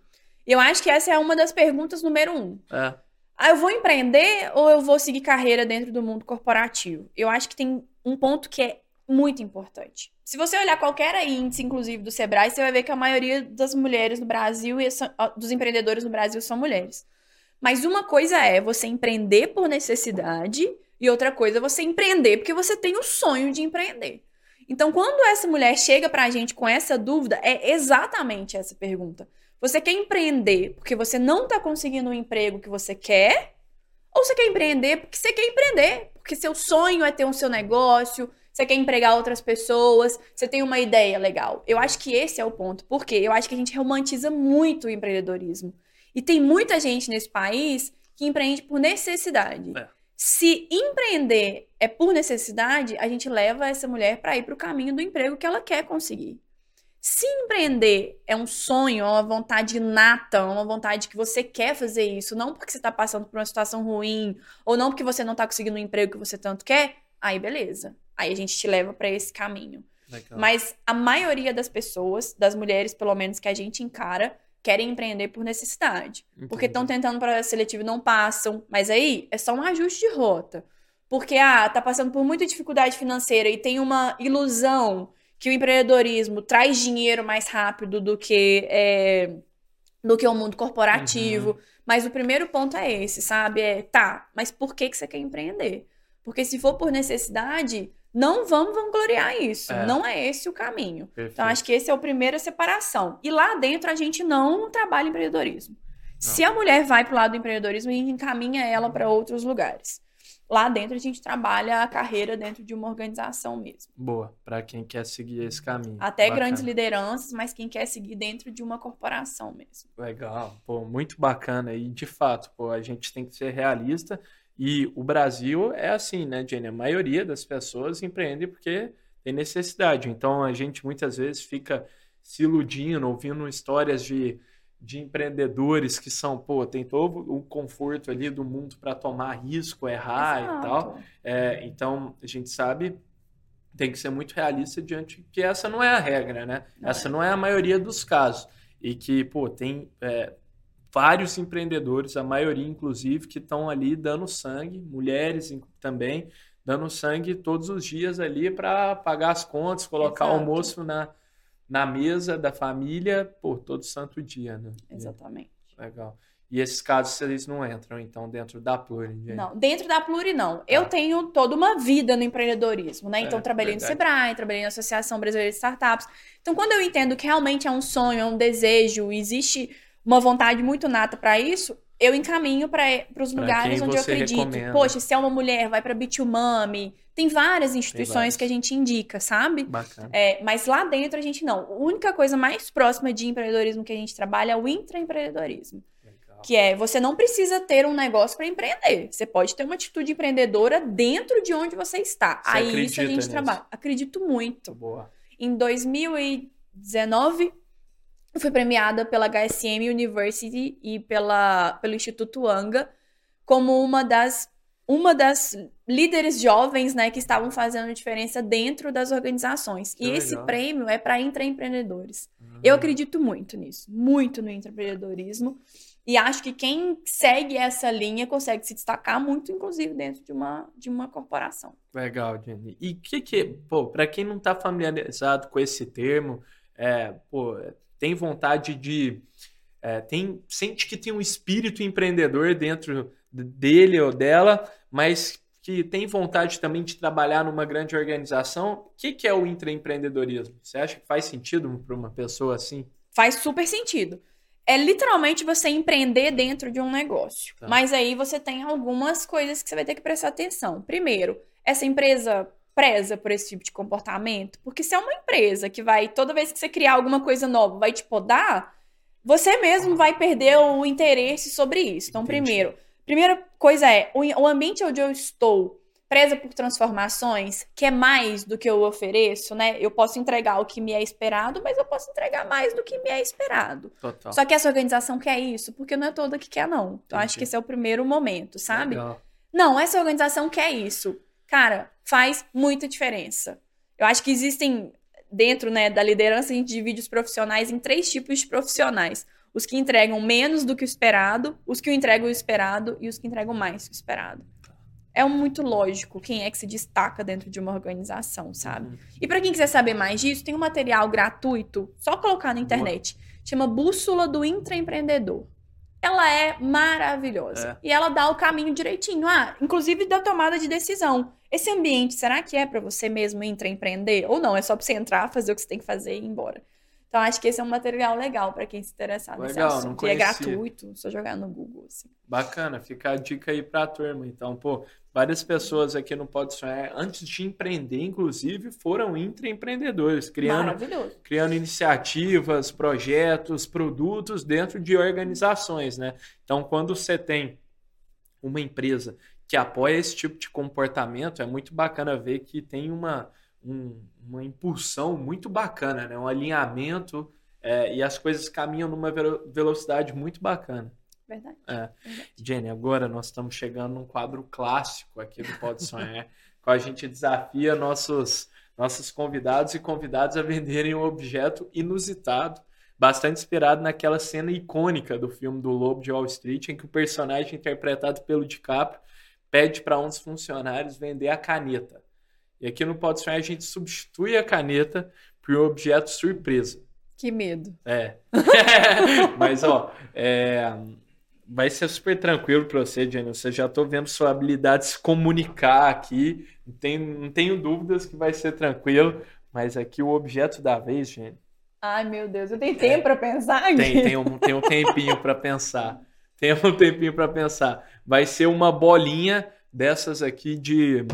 E eu acho que essa é uma das perguntas número um. É. Ah, eu vou empreender ou eu vou seguir carreira dentro do mundo corporativo? Eu acho que tem um ponto que é muito importante. Se você olhar qualquer índice, inclusive do Sebrae, você vai ver que a maioria das mulheres no Brasil e dos empreendedores no Brasil são mulheres. Mas uma coisa é você empreender por necessidade e outra coisa é você empreender porque você tem o sonho de empreender. Então, quando essa mulher chega pra gente com essa dúvida, é exatamente essa pergunta. Você quer empreender porque você não tá conseguindo o um emprego que você quer? Ou você quer empreender porque você quer empreender? Porque seu sonho é ter um seu negócio, você quer empregar outras pessoas, você tem uma ideia legal. Eu acho que esse é o ponto. Por quê? Eu acho que a gente romantiza muito o empreendedorismo. E tem muita gente nesse país que empreende por necessidade. É. Se empreender é por necessidade, a gente leva essa mulher para ir para o caminho do emprego que ela quer conseguir. Se empreender é um sonho, é uma vontade inata, é uma vontade que você quer fazer isso, não porque você está passando por uma situação ruim, ou não porque você não está conseguindo um emprego que você tanto quer, aí beleza. Aí a gente te leva para esse caminho. Legal. Mas a maioria das pessoas, das mulheres pelo menos que a gente encara, querem empreender por necessidade. Entendi. Porque estão tentando para seletivo e não passam. Mas aí é só um ajuste de rota. Porque, ah, tá passando por muita dificuldade financeira e tem uma ilusão que o empreendedorismo traz dinheiro mais rápido do que é, do que o mundo corporativo. Uhum. Mas o primeiro ponto é esse, sabe? É, tá, mas por que, que você quer empreender? Porque se for por necessidade, não vamos vangloriar isso. É. Não é esse o caminho. Perfeito. Então, acho que esse é o primeiro separação. E lá dentro a gente não trabalha empreendedorismo. Se a mulher vai para o lado do empreendedorismo, a gente encaminha ela para outros lugares. Lá dentro a gente trabalha a carreira dentro de uma organização mesmo. Boa, para quem quer seguir esse caminho. Até bacana. grandes lideranças, mas quem quer seguir dentro de uma corporação mesmo. Legal, pô, muito bacana. E de fato, pô, a gente tem que ser realista. E o Brasil é assim, né, Jenny? A maioria das pessoas empreende porque tem necessidade. Então a gente muitas vezes fica se iludindo, ouvindo histórias de de empreendedores que são, pô, tem todo o conforto ali do mundo para tomar risco, errar Exato. e tal. É, então, a gente sabe, tem que ser muito realista diante que essa não é a regra, né? Não essa é. não é a maioria dos casos. E que, pô, tem é, vários empreendedores, a maioria, inclusive, que estão ali dando sangue, mulheres também, dando sangue todos os dias ali para pagar as contas, colocar Exato. almoço na na mesa da família por todo santo dia, né? Exatamente. Legal. E esses casos vocês não entram, então, dentro da Pluri? Gente? Não, dentro da Pluri não. Eu tá. tenho toda uma vida no empreendedorismo, né? Então, é, trabalhei verdade. no Sebrae, trabalhei na Associação Brasileira de Startups. Então, quando eu entendo que realmente é um sonho, é um desejo, existe uma vontade muito nata para isso, eu encaminho para os lugares onde eu acredito. Recomenda. Poxa, se é uma mulher, vai para Bitumami, tem várias instituições Tem que a gente indica, sabe? Bacana. É, mas lá dentro a gente não. A única coisa mais próxima de empreendedorismo que a gente trabalha é o intraempreendedorismo. Legal. Que é, você não precisa ter um negócio para empreender. Você pode ter uma atitude empreendedora dentro de onde você está. Você Aí isso a gente nisso? trabalha. Acredito muito. Boa. Em 2019, eu fui premiada pela HSM University e pela, pelo Instituto Anga como uma das uma das líderes jovens, né, que estavam fazendo diferença dentro das organizações. Que e legal. esse prêmio é para intraempreendedores. Uhum. Eu acredito muito nisso, muito no intraempreendedorismo. E acho que quem segue essa linha consegue se destacar muito, inclusive, dentro de uma, de uma corporação. Legal, Jenny. E que que, pô, para quem não está familiarizado com esse termo, é, pô, tem vontade de. É, tem, sente que tem um espírito empreendedor dentro dele ou dela, mas que tem vontade também de trabalhar numa grande organização, o que, que é o intraempreendedorismo? Você acha que faz sentido para uma pessoa assim? Faz super sentido. É literalmente você empreender dentro de um negócio. Tá. Mas aí você tem algumas coisas que você vai ter que prestar atenção. Primeiro, essa empresa preza por esse tipo de comportamento? Porque se é uma empresa que vai, toda vez que você criar alguma coisa nova, vai te podar, você mesmo vai perder o interesse sobre isso. Então, Entendi. primeiro, Primeira coisa é, o ambiente onde eu estou preza por transformações, que é mais do que eu ofereço, né? Eu posso entregar o que me é esperado, mas eu posso entregar mais do que me é esperado. Total. Só que essa organização quer isso, porque não é toda que quer, não. Então, Entendi. acho que esse é o primeiro momento, sabe? Legal. Não, essa organização quer isso. Cara, faz muita diferença. Eu acho que existem, dentro né, da liderança, a gente divide os profissionais em três tipos de profissionais os que entregam menos do que o esperado, os que entregam o esperado e os que entregam mais que o esperado. É muito lógico quem é que se destaca dentro de uma organização, sabe? Uhum. E para quem quiser saber mais disso, tem um material gratuito, só colocar na internet, chama Bússola do Intraempreendedor. Ela é maravilhosa. É. E ela dá o caminho direitinho. Ah, inclusive da tomada de decisão. Esse ambiente, será que é para você mesmo intraempreender? Ou não, é só para você entrar, fazer o que você tem que fazer e ir embora. Então, acho que esse é um material legal para quem se interessar legal, nesse assunto. E é gratuito, só jogar no Google. Assim. Bacana, fica a dica aí para a turma. Então, pô, várias pessoas aqui no Pode Sonhar, antes de empreender, inclusive, foram intraempreendedores, criando, criando iniciativas, projetos, produtos dentro de organizações, né? Então, quando você tem uma empresa que apoia esse tipo de comportamento, é muito bacana ver que tem uma um, uma impulsão muito bacana, né? um alinhamento é, e as coisas caminham numa velocidade muito bacana. Verdade, é. verdade. Jenny, agora nós estamos chegando num quadro clássico aqui do Pode Sonhar, [LAUGHS] com a gente desafia nossos, nossos convidados e convidados a venderem um objeto inusitado, bastante inspirado naquela cena icônica do filme do Lobo de Wall Street, em que o personagem interpretado pelo DiCaprio pede para um dos funcionários vender a caneta. E aqui no Pode Sonhar a gente substitui a caneta por um objeto surpresa. Que medo. É. [LAUGHS] Mas, ó, é... vai ser super tranquilo para você, Jenny. Você já tô vendo sua habilidade de se comunicar aqui. Não tenho, não tenho dúvidas que vai ser tranquilo. Mas aqui o objeto da vez, Jenny. Ai, meu Deus, eu tenho tempo é, para pensar aqui. Tem, tem um, tem um tempinho para pensar. Tenha um [LAUGHS] tempinho para pensar. Vai ser uma bolinha dessas aqui de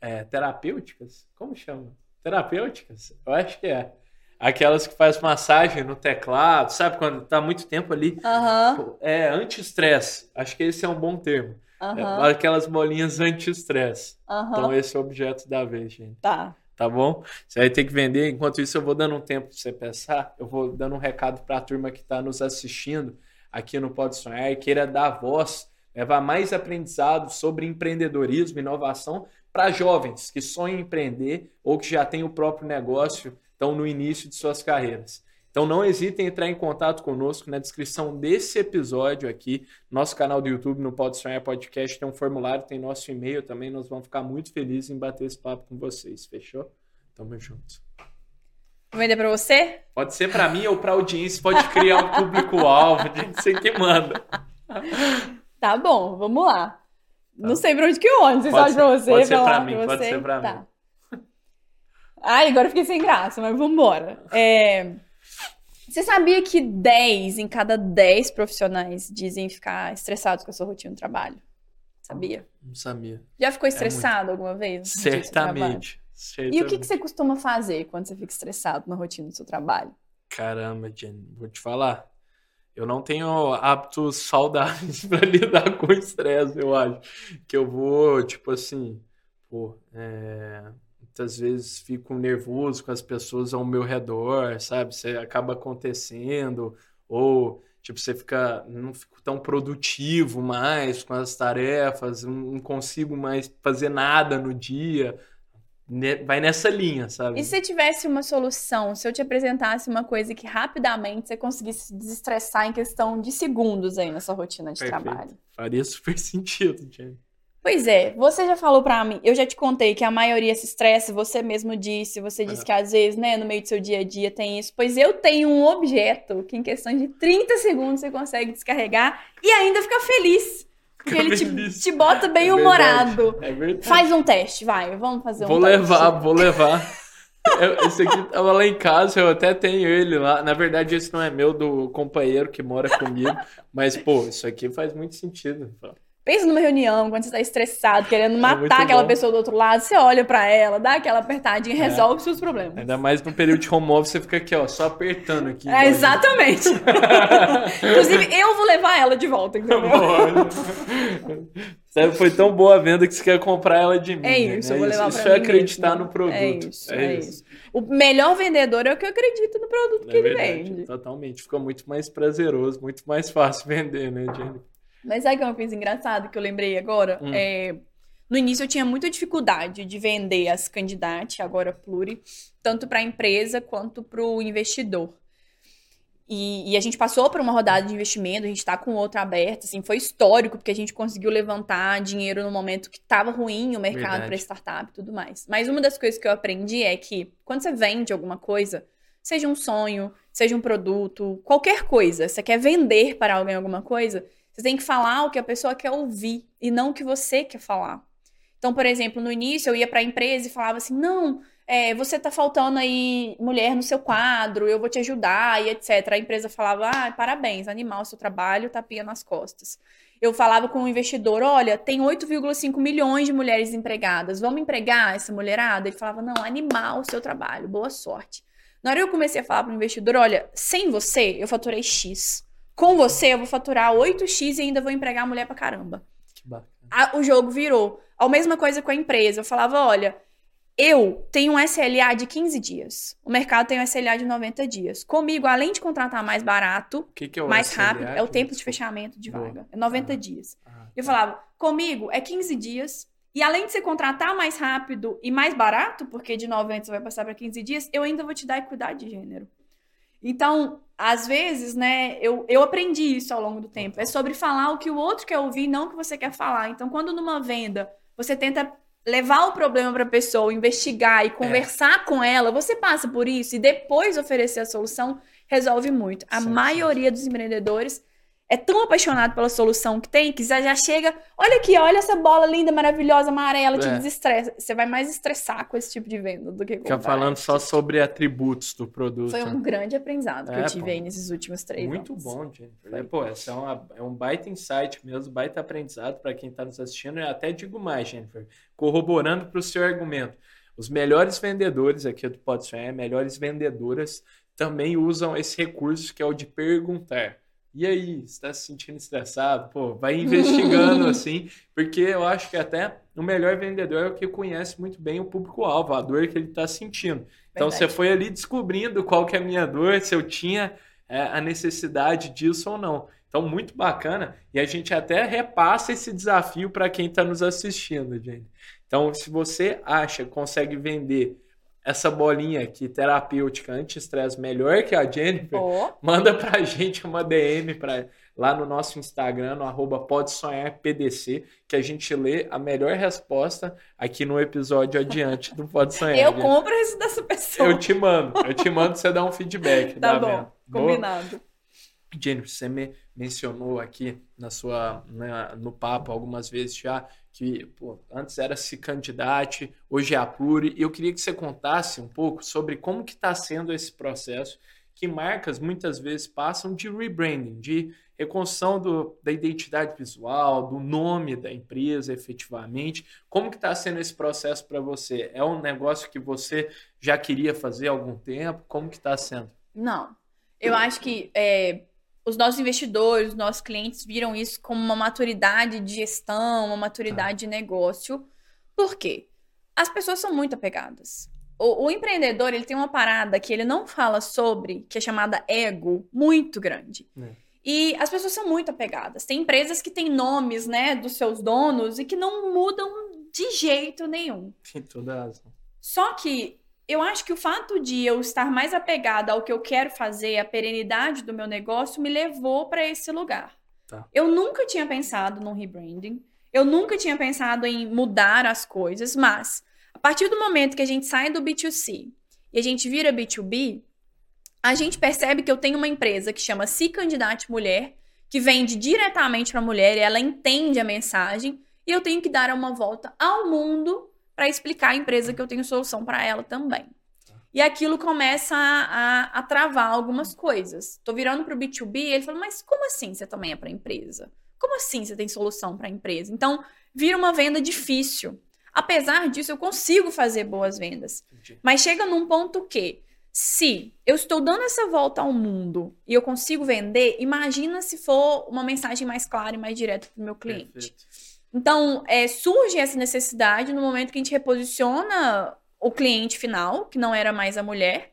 é, terapêuticas? Como chama? Terapêuticas? Eu acho que é. Aquelas que faz massagem no teclado, sabe? Quando tá muito tempo ali. Uhum. É anti-estresse. Acho que esse é um bom termo. Uhum. É, aquelas bolinhas anti-estresse. Uhum. Então, esse é o objeto da vez, gente. Tá. Tá bom? Você vai ter que vender. Enquanto isso, eu vou dando um tempo para você pensar. Eu vou dando um recado para a turma que está nos assistindo aqui no Pode Sonhar e queira dar voz, levar mais aprendizado sobre empreendedorismo, inovação para jovens que sonham em empreender ou que já têm o próprio negócio estão no início de suas carreiras. Então não hesitem em entrar em contato conosco na descrição desse episódio aqui, nosso canal do YouTube no Pode Sonhar Podcast tem um formulário, tem nosso e-mail também, nós vamos ficar muito felizes em bater esse papo com vocês, fechou? Tamo junto. Vou vender para você? Pode ser para mim ou para audiência, pode criar um público-alvo, você que manda. Tá bom, vamos lá. Tá. Não sei para onde que eu ando, vocês acham para você? Pode ser para mim, pode ser para tá. mim. Ai, agora eu fiquei sem graça, mas vamos embora. É... Você sabia que 10 em cada 10 profissionais dizem ficar estressados com a sua rotina de trabalho? Sabia? Não sabia. Já ficou é estressado é muito... alguma vez? Certamente. Certamente. E o que, que você costuma fazer quando você fica estressado na rotina do seu trabalho? Caramba, Jenny, vou te falar. Eu não tenho hábitos saudáveis [LAUGHS] para lidar com o estresse, eu acho. Que eu vou, tipo assim, pô, é muitas vezes fico nervoso com as pessoas ao meu redor, sabe? Você acaba acontecendo, ou tipo, você fica, não fico tão produtivo mais com as tarefas, não consigo mais fazer nada no dia. Vai nessa linha, sabe? E se tivesse uma solução, se eu te apresentasse uma coisa que rapidamente você conseguisse se desestressar em questão de segundos aí na sua rotina de Perfeito. trabalho? Faria super [LAUGHS] sentido, Jenny. Pois é, você já falou para mim, eu já te contei que a maioria se estressa, você mesmo disse, você disse que às vezes, né, no meio do seu dia a dia tem isso. Pois eu tenho um objeto que em questão de 30 segundos você consegue descarregar e ainda ficar feliz. Porque ele te, te, bota bem é humorado. É verdade. Faz um teste, vai, vamos fazer um vou teste. Vou levar, vou levar. [LAUGHS] Esse aqui tava lá em casa, eu até tenho ele lá. Na verdade, esse não é meu, do companheiro que mora comigo. Mas, pô, isso aqui faz muito sentido. Pensa numa reunião, quando você está estressado, querendo é matar é aquela bom. pessoa do outro lado, você olha para ela, dá aquela apertadinha e é. resolve seus problemas. Ainda mais no período de home office, você fica aqui, ó, só apertando aqui. É, exatamente. [LAUGHS] Inclusive, eu vou levar ela de volta, entendeu? Foi tão boa a venda que você quer comprar ela de mim. É isso, né? eu vou levar isso, isso é acreditar mesmo. no produto. É isso, é, é isso. isso. O melhor vendedor é o que eu acredito no produto é que verdade, ele vende. Totalmente. Fica muito mais prazeroso, muito mais fácil [LAUGHS] vender, né, Jenny? Mas sabe que é uma coisa engraçada que eu lembrei agora? Hum. É, no início eu tinha muita dificuldade de vender as candidatas, agora pluri, tanto para a empresa quanto para o investidor. E, e, a gente passou por uma rodada de investimento, a gente está com outra aberta, assim, foi histórico, porque a gente conseguiu levantar dinheiro no momento que estava ruim o mercado para startup e tudo mais. Mas uma das coisas que eu aprendi é que quando você vende alguma coisa, seja um sonho, seja um produto, qualquer coisa, você quer vender para alguém alguma coisa, você tem que falar o que a pessoa quer ouvir e não o que você quer falar. Então, por exemplo, no início eu ia para a empresa e falava assim: não, é, você tá faltando aí mulher no seu quadro, eu vou te ajudar e etc. A empresa falava: ah, parabéns, animal, seu trabalho, tapinha nas costas. Eu falava com o investidor: olha, tem 8,5 milhões de mulheres empregadas, vamos empregar essa mulherada? Ele falava: não, animal, seu trabalho, boa sorte. Na hora eu comecei a falar para o investidor: olha, sem você eu faturei X. Com você, eu vou faturar 8x e ainda vou empregar a mulher pra caramba. Que bacana. A, o jogo virou. A mesma coisa com a empresa. Eu falava, olha, eu tenho um SLA de 15 dias. O mercado tem um SLA de 90 dias. Comigo, além de contratar mais barato, que que é mais SLA? rápido, é o tempo de fechamento de vaga. É 90 ah, dias. Ah, eu tá. falava, comigo é 15 dias. E além de você contratar mais rápido e mais barato, porque de 90 você vai passar para 15 dias, eu ainda vou te dar equidade de gênero. Então, às vezes, né, eu, eu aprendi isso ao longo do tempo. É sobre falar o que o outro quer ouvir, não o que você quer falar. Então, quando numa venda você tenta levar o problema para a pessoa, investigar e conversar é. com ela, você passa por isso e depois oferecer a solução, resolve muito. A maioria dos empreendedores é tão apaixonado pela solução que tem que já, já chega, olha aqui, olha essa bola linda, maravilhosa, amarela, é. te desestressa. Você vai mais estressar com esse tipo de venda do que com Fica falando só sobre atributos do produto. Foi um né? grande aprendizado é, que eu tive pô, aí nesses últimos três muito anos. Muito bom, Jennifer. É, pô, essa é, uma, é um baita insight mesmo, baita aprendizado para quem está nos assistindo. E até digo mais, Jennifer, corroborando para o seu argumento. Os melhores vendedores aqui do Pode Sonhar, melhores vendedoras, também usam esse recurso que é o de perguntar. E aí, está se sentindo estressado? Pô, vai investigando [LAUGHS] assim, porque eu acho que até o melhor vendedor é o que conhece muito bem o público-alvo, a dor que ele está sentindo. Então Verdade. você foi ali descobrindo qual que é a minha dor, se eu tinha é, a necessidade disso ou não. Então, muito bacana. E a gente até repassa esse desafio para quem está nos assistindo, gente. Então, se você acha que consegue vender essa bolinha aqui terapêutica anti-estresse melhor que a Jennifer, oh. manda pra [LAUGHS] gente uma DM pra, lá no nosso Instagram, no arroba PDC, que a gente lê a melhor resposta aqui no episódio adiante do Pode Sonhar. Eu compro isso dessa pessoa. Eu te mando, eu te mando você dar um feedback. [LAUGHS] Tá bom, combinado. Jennifer, você me mencionou aqui na sua, na, no papo algumas vezes já que pô, antes era se candidate, hoje é apure. E eu queria que você contasse um pouco sobre como que está sendo esse processo que marcas muitas vezes passam de rebranding, de reconstrução do, da identidade visual, do nome da empresa efetivamente. Como que está sendo esse processo para você? É um negócio que você já queria fazer há algum tempo? Como que está sendo? Não. Eu acho que é, os nossos investidores, os nossos clientes viram isso como uma maturidade de gestão, uma maturidade ah. de negócio. Por quê? As pessoas são muito apegadas. O, o, empreendedor, ele tem uma parada que ele não fala sobre, que é chamada ego, muito grande. É. E as pessoas são muito apegadas. Tem empresas que têm nomes, né, dos seus donos e que não mudam de jeito nenhum. Tem toda razão. Só que eu acho que o fato de eu estar mais apegada ao que eu quero fazer, a perenidade do meu negócio, me levou para esse lugar. Tá. Eu nunca tinha pensado num rebranding, eu nunca tinha pensado em mudar as coisas, mas a partir do momento que a gente sai do B2C e a gente vira B2B, a gente percebe que eu tenho uma empresa que chama Se Candidate Mulher, que vende diretamente para a mulher e ela entende a mensagem, e eu tenho que dar uma volta ao mundo para explicar a empresa que eu tenho solução para ela também. E aquilo começa a, a, a travar algumas coisas. Tô virando para o B2B e ele falou, mas como assim você também é para empresa? Como assim você tem solução para empresa? Então, vira uma venda difícil. Apesar disso, eu consigo fazer boas vendas. Entendi. Mas chega num ponto que, se eu estou dando essa volta ao mundo e eu consigo vender, imagina se for uma mensagem mais clara e mais direta para o meu cliente. Perfeito. Então, é, surge essa necessidade no momento que a gente reposiciona o cliente final, que não era mais a mulher.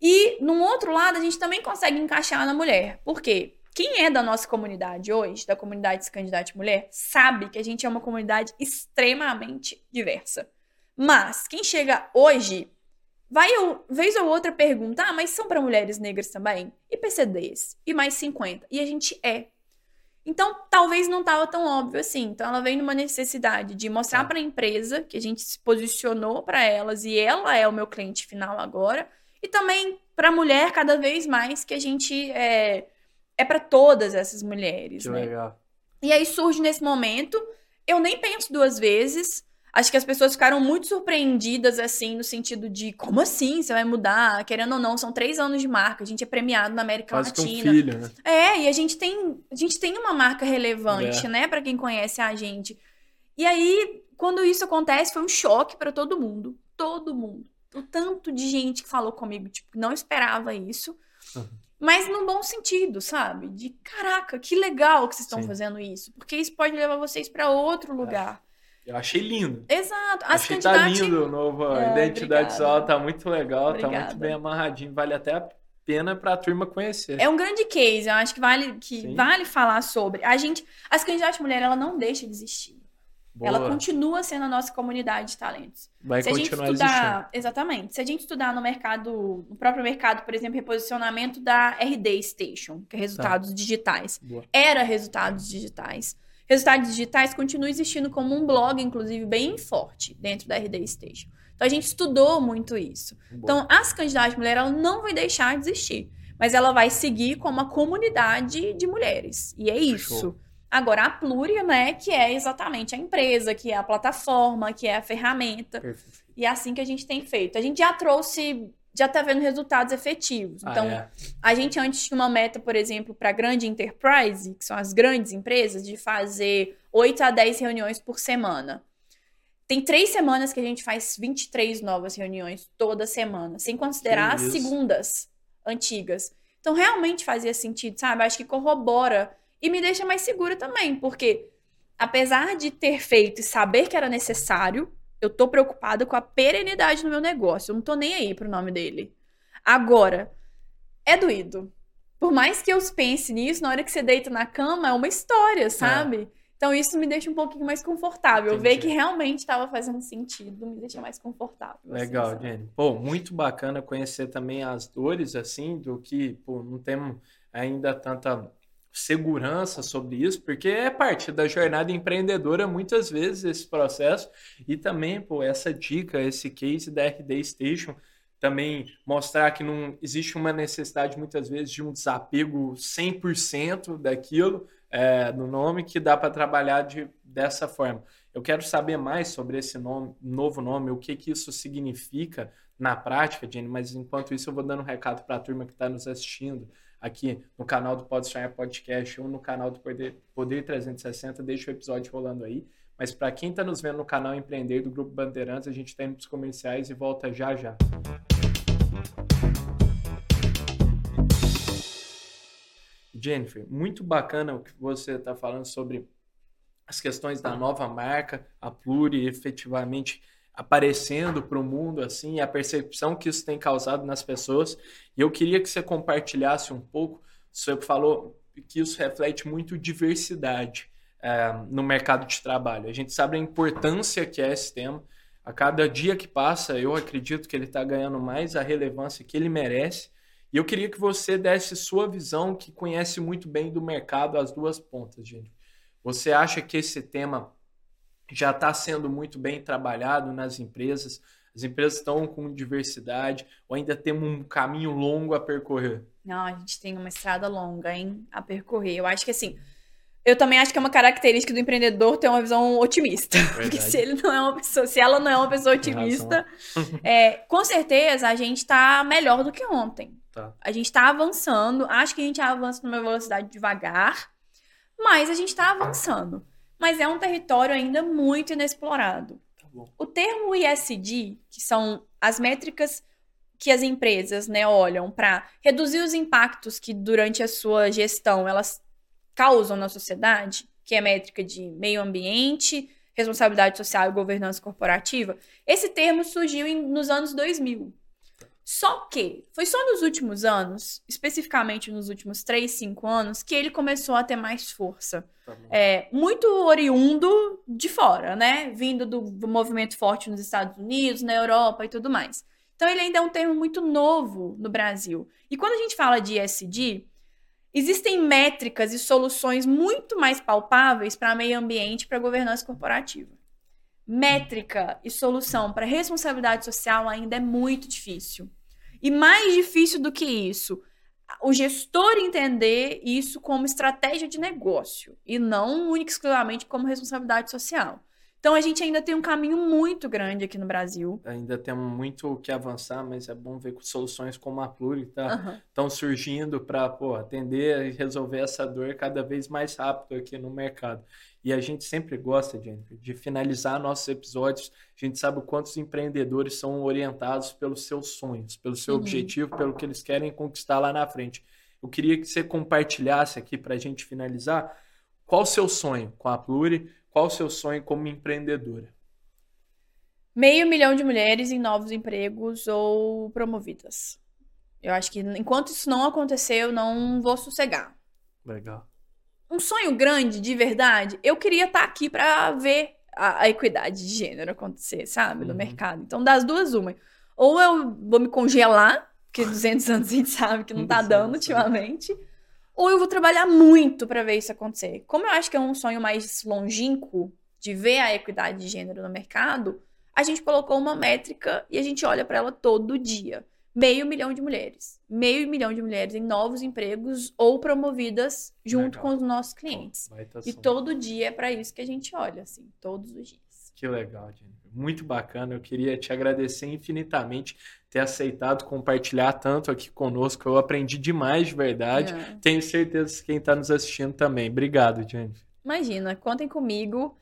E, num outro lado, a gente também consegue encaixar na mulher. Por quê? Quem é da nossa comunidade hoje, da comunidade Candidate Mulher, sabe que a gente é uma comunidade extremamente diversa. Mas quem chega hoje, vai vez ou outra perguntar, ah, mas são para mulheres negras também? E PCDs? E mais 50? E a gente é. Então, talvez não estava tão óbvio assim. Então, ela vem numa necessidade de mostrar tá. para a empresa que a gente se posicionou para elas e ela é o meu cliente final agora. E também para a mulher, cada vez mais, que a gente é, é para todas essas mulheres. Que né? legal. E aí surge nesse momento. Eu nem penso duas vezes. Acho que as pessoas ficaram muito surpreendidas, assim, no sentido de como assim você vai mudar? Querendo ou não, são três anos de marca, a gente é premiado na América Quase Latina. Um filho, né? É, e a gente tem, a gente tem uma marca relevante, é. né, para quem conhece a gente. E aí, quando isso acontece, foi um choque para todo mundo. Todo mundo. O tanto de gente que falou comigo, tipo, não esperava isso. Uhum. Mas no bom sentido, sabe? De caraca, que legal que vocês estão fazendo isso. Porque isso pode levar vocês para outro é. lugar. Eu achei lindo. Exato. As achei tá lindo, nova é, identidade visual, tá muito legal, obrigada. tá muito bem amarradinho, vale até a pena para a turma conhecer. É um grande case, eu acho que vale que vale falar sobre. A gente, as candidatas mulher, ela não deixa de existir. Boa. Ela continua sendo a nossa comunidade de talentos. Vai se continuar a gente estudar, existindo. Exatamente. Se a gente estudar no mercado, no próprio mercado, por exemplo, reposicionamento da RD Station, que é resultados tá. digitais. Boa. Era resultados digitais. Resultados digitais continua existindo como um blog, inclusive, bem forte dentro da RD Station. Então, a gente estudou muito isso. Boa. Então, as candidatas mulheres, ela não vai deixar de existir. mas ela vai seguir como uma comunidade de mulheres. E é isso. Show. Agora, a Plúria, né, que é exatamente a empresa, que é a plataforma, que é a ferramenta. Perfeito. E é assim que a gente tem feito. A gente já trouxe, já está vendo resultados efetivos. Ah, então, é. a gente antes tinha uma meta, por exemplo, para grande enterprise, que são as grandes empresas, de fazer 8 a 10 reuniões por semana. Tem três semanas que a gente faz 23 novas reuniões toda semana, sem considerar as segundas antigas. Então, realmente fazia sentido, sabe? Acho que corrobora e me deixa mais segura também, porque apesar de ter feito e saber que era necessário, eu tô preocupada com a perenidade do meu negócio. Eu não tô nem aí pro nome dele. Agora, é doído. Por mais que eu pense nisso, na hora que você deita na cama, é uma história, sabe? É. Então isso me deixa um pouquinho mais confortável. Entendi. Ver que realmente estava fazendo sentido me deixa mais confortável. Assim, Legal, assim, Jenny. Pô, muito bacana conhecer também as dores, assim, do que, pô, não temos ainda tanta segurança sobre isso, porque é parte da jornada empreendedora muitas vezes esse processo e também, pô, essa dica, esse case da RD Station também mostrar que não existe uma necessidade muitas vezes de um desapego 100% daquilo é, no nome que dá para trabalhar de, dessa forma. Eu quero saber mais sobre esse nome, novo nome, o que, que isso significa na prática, Jenny, mas enquanto isso eu vou dando um recado para a turma que está nos assistindo aqui no canal do Pode Podcast ou no canal do Poder, Poder 360, deixa o episódio rolando aí. Mas para quem está nos vendo no canal Empreender do Grupo Bandeirantes, a gente está indo para os comerciais e volta já já. Jennifer, muito bacana o que você está falando sobre as questões da nova marca, a Pluri efetivamente aparecendo para o mundo assim, a percepção que isso tem causado nas pessoas. E eu queria que você compartilhasse um pouco. Você falou que isso reflete muito diversidade é, no mercado de trabalho. A gente sabe a importância que é esse tema. A cada dia que passa, eu acredito que ele está ganhando mais a relevância que ele merece. E eu queria que você desse sua visão, que conhece muito bem do mercado, as duas pontas, gente. Você acha que esse tema já está sendo muito bem trabalhado nas empresas? As empresas estão com diversidade ou ainda temos um caminho longo a percorrer? Não, a gente tem uma estrada longa, hein, a percorrer. Eu acho que assim, eu também acho que é uma característica do empreendedor ter uma visão otimista. Verdade. Porque se ele não é uma pessoa, se ela não é uma pessoa otimista, [LAUGHS] é, com certeza a gente está melhor do que ontem. Tá. A gente está avançando. Acho que a gente avança numa velocidade devagar, mas a gente está avançando mas é um território ainda muito inexplorado. Tá o termo ISD, que são as métricas que as empresas né, olham para reduzir os impactos que durante a sua gestão elas causam na sociedade, que é métrica de meio ambiente, responsabilidade social e governança corporativa, esse termo surgiu em, nos anos 2000. Só que foi só nos últimos anos, especificamente nos últimos 3, 5 anos, que ele começou a ter mais força. Tá é, muito oriundo de fora, né? Vindo do, do movimento forte nos Estados Unidos, na Europa e tudo mais. Então ele ainda é um termo muito novo no Brasil. E quando a gente fala de ESG, existem métricas e soluções muito mais palpáveis para meio ambiente e para governança corporativa métrica e solução para responsabilidade social ainda é muito difícil. E mais difícil do que isso, o gestor entender isso como estratégia de negócio e não única exclusivamente como responsabilidade social. Então a gente ainda tem um caminho muito grande aqui no Brasil. Ainda temos muito o que avançar, mas é bom ver que soluções como a Pluri estão uhum. surgindo para atender e resolver essa dor cada vez mais rápido aqui no mercado. E a gente sempre gosta, Jennifer, de finalizar nossos episódios. A gente sabe o quanto os empreendedores são orientados pelos seus sonhos, pelo seu uhum. objetivo, pelo que eles querem conquistar lá na frente. Eu queria que você compartilhasse aqui para a gente finalizar qual o seu sonho com a Pluri, qual o seu sonho como empreendedora. Meio milhão de mulheres em novos empregos ou promovidas. Eu acho que enquanto isso não acontecer, eu não vou sossegar. Legal um sonho grande, de verdade, eu queria estar tá aqui para ver a, a, equidade de gênero acontecer, sabe? No uhum. mercado. Então, das duas, uma. Ou eu vou me congelar, porque [LAUGHS] 200 anos a gente sabe que não tá dando ultimamente. Ou eu vou trabalhar muito para ver isso acontecer. Como eu acho que é um sonho mais longínquo de ver a equidade de gênero no mercado, a gente colocou uma métrica e a gente olha para ela todo dia. Meio milhão de mulheres. Meio milhão de mulheres em novos empregos ou promovidas junto Legal. com os nossos clientes. e todo dia é para isso que a gente olha, assim, todos os dias. Que legal, Jennifer. Muito bacana. Eu queria te agradecer infinitamente ter aceitado compartilhar tanto aqui conosco. Eu aprendi demais de verdade. É. Tenho certeza que quem está nos assistindo também. Obrigado, Jennifer. Imagina, contem comigo.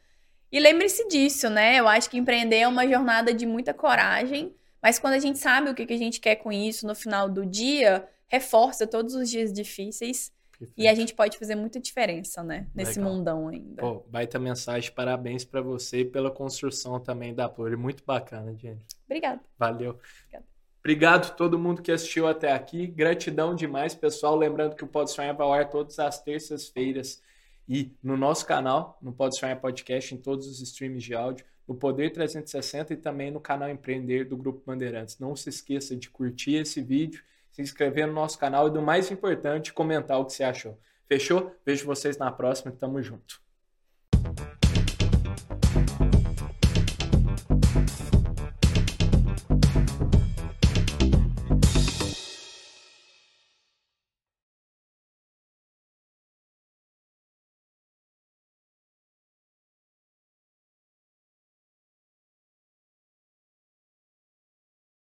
E lembre-se disso, né? Eu acho que empreender é uma jornada de muita coragem, mas quando a gente sabe o que a gente quer com isso no final do dia, reforça todos os dias difíceis Perfeito. E a gente pode fazer muita diferença, né? Nesse Legal. mundão ainda. Pô, baita mensagem, parabéns para você e pela construção também da Pluri. Muito bacana, gente. Obrigada. Valeu. Obrigada. Obrigado a todo mundo que assistiu até aqui. Gratidão demais, pessoal. Lembrando que o Pode Sonhar vai ao ar todas as terças-feiras e no nosso canal, no Pode Sonhar Podcast, em todos os streams de áudio, no Poder 360 e também no canal Empreender do Grupo Bandeirantes. Não se esqueça de curtir esse vídeo se inscrever no nosso canal e, do mais importante, comentar o que você achou. Fechou? Vejo vocês na próxima. Tamo junto.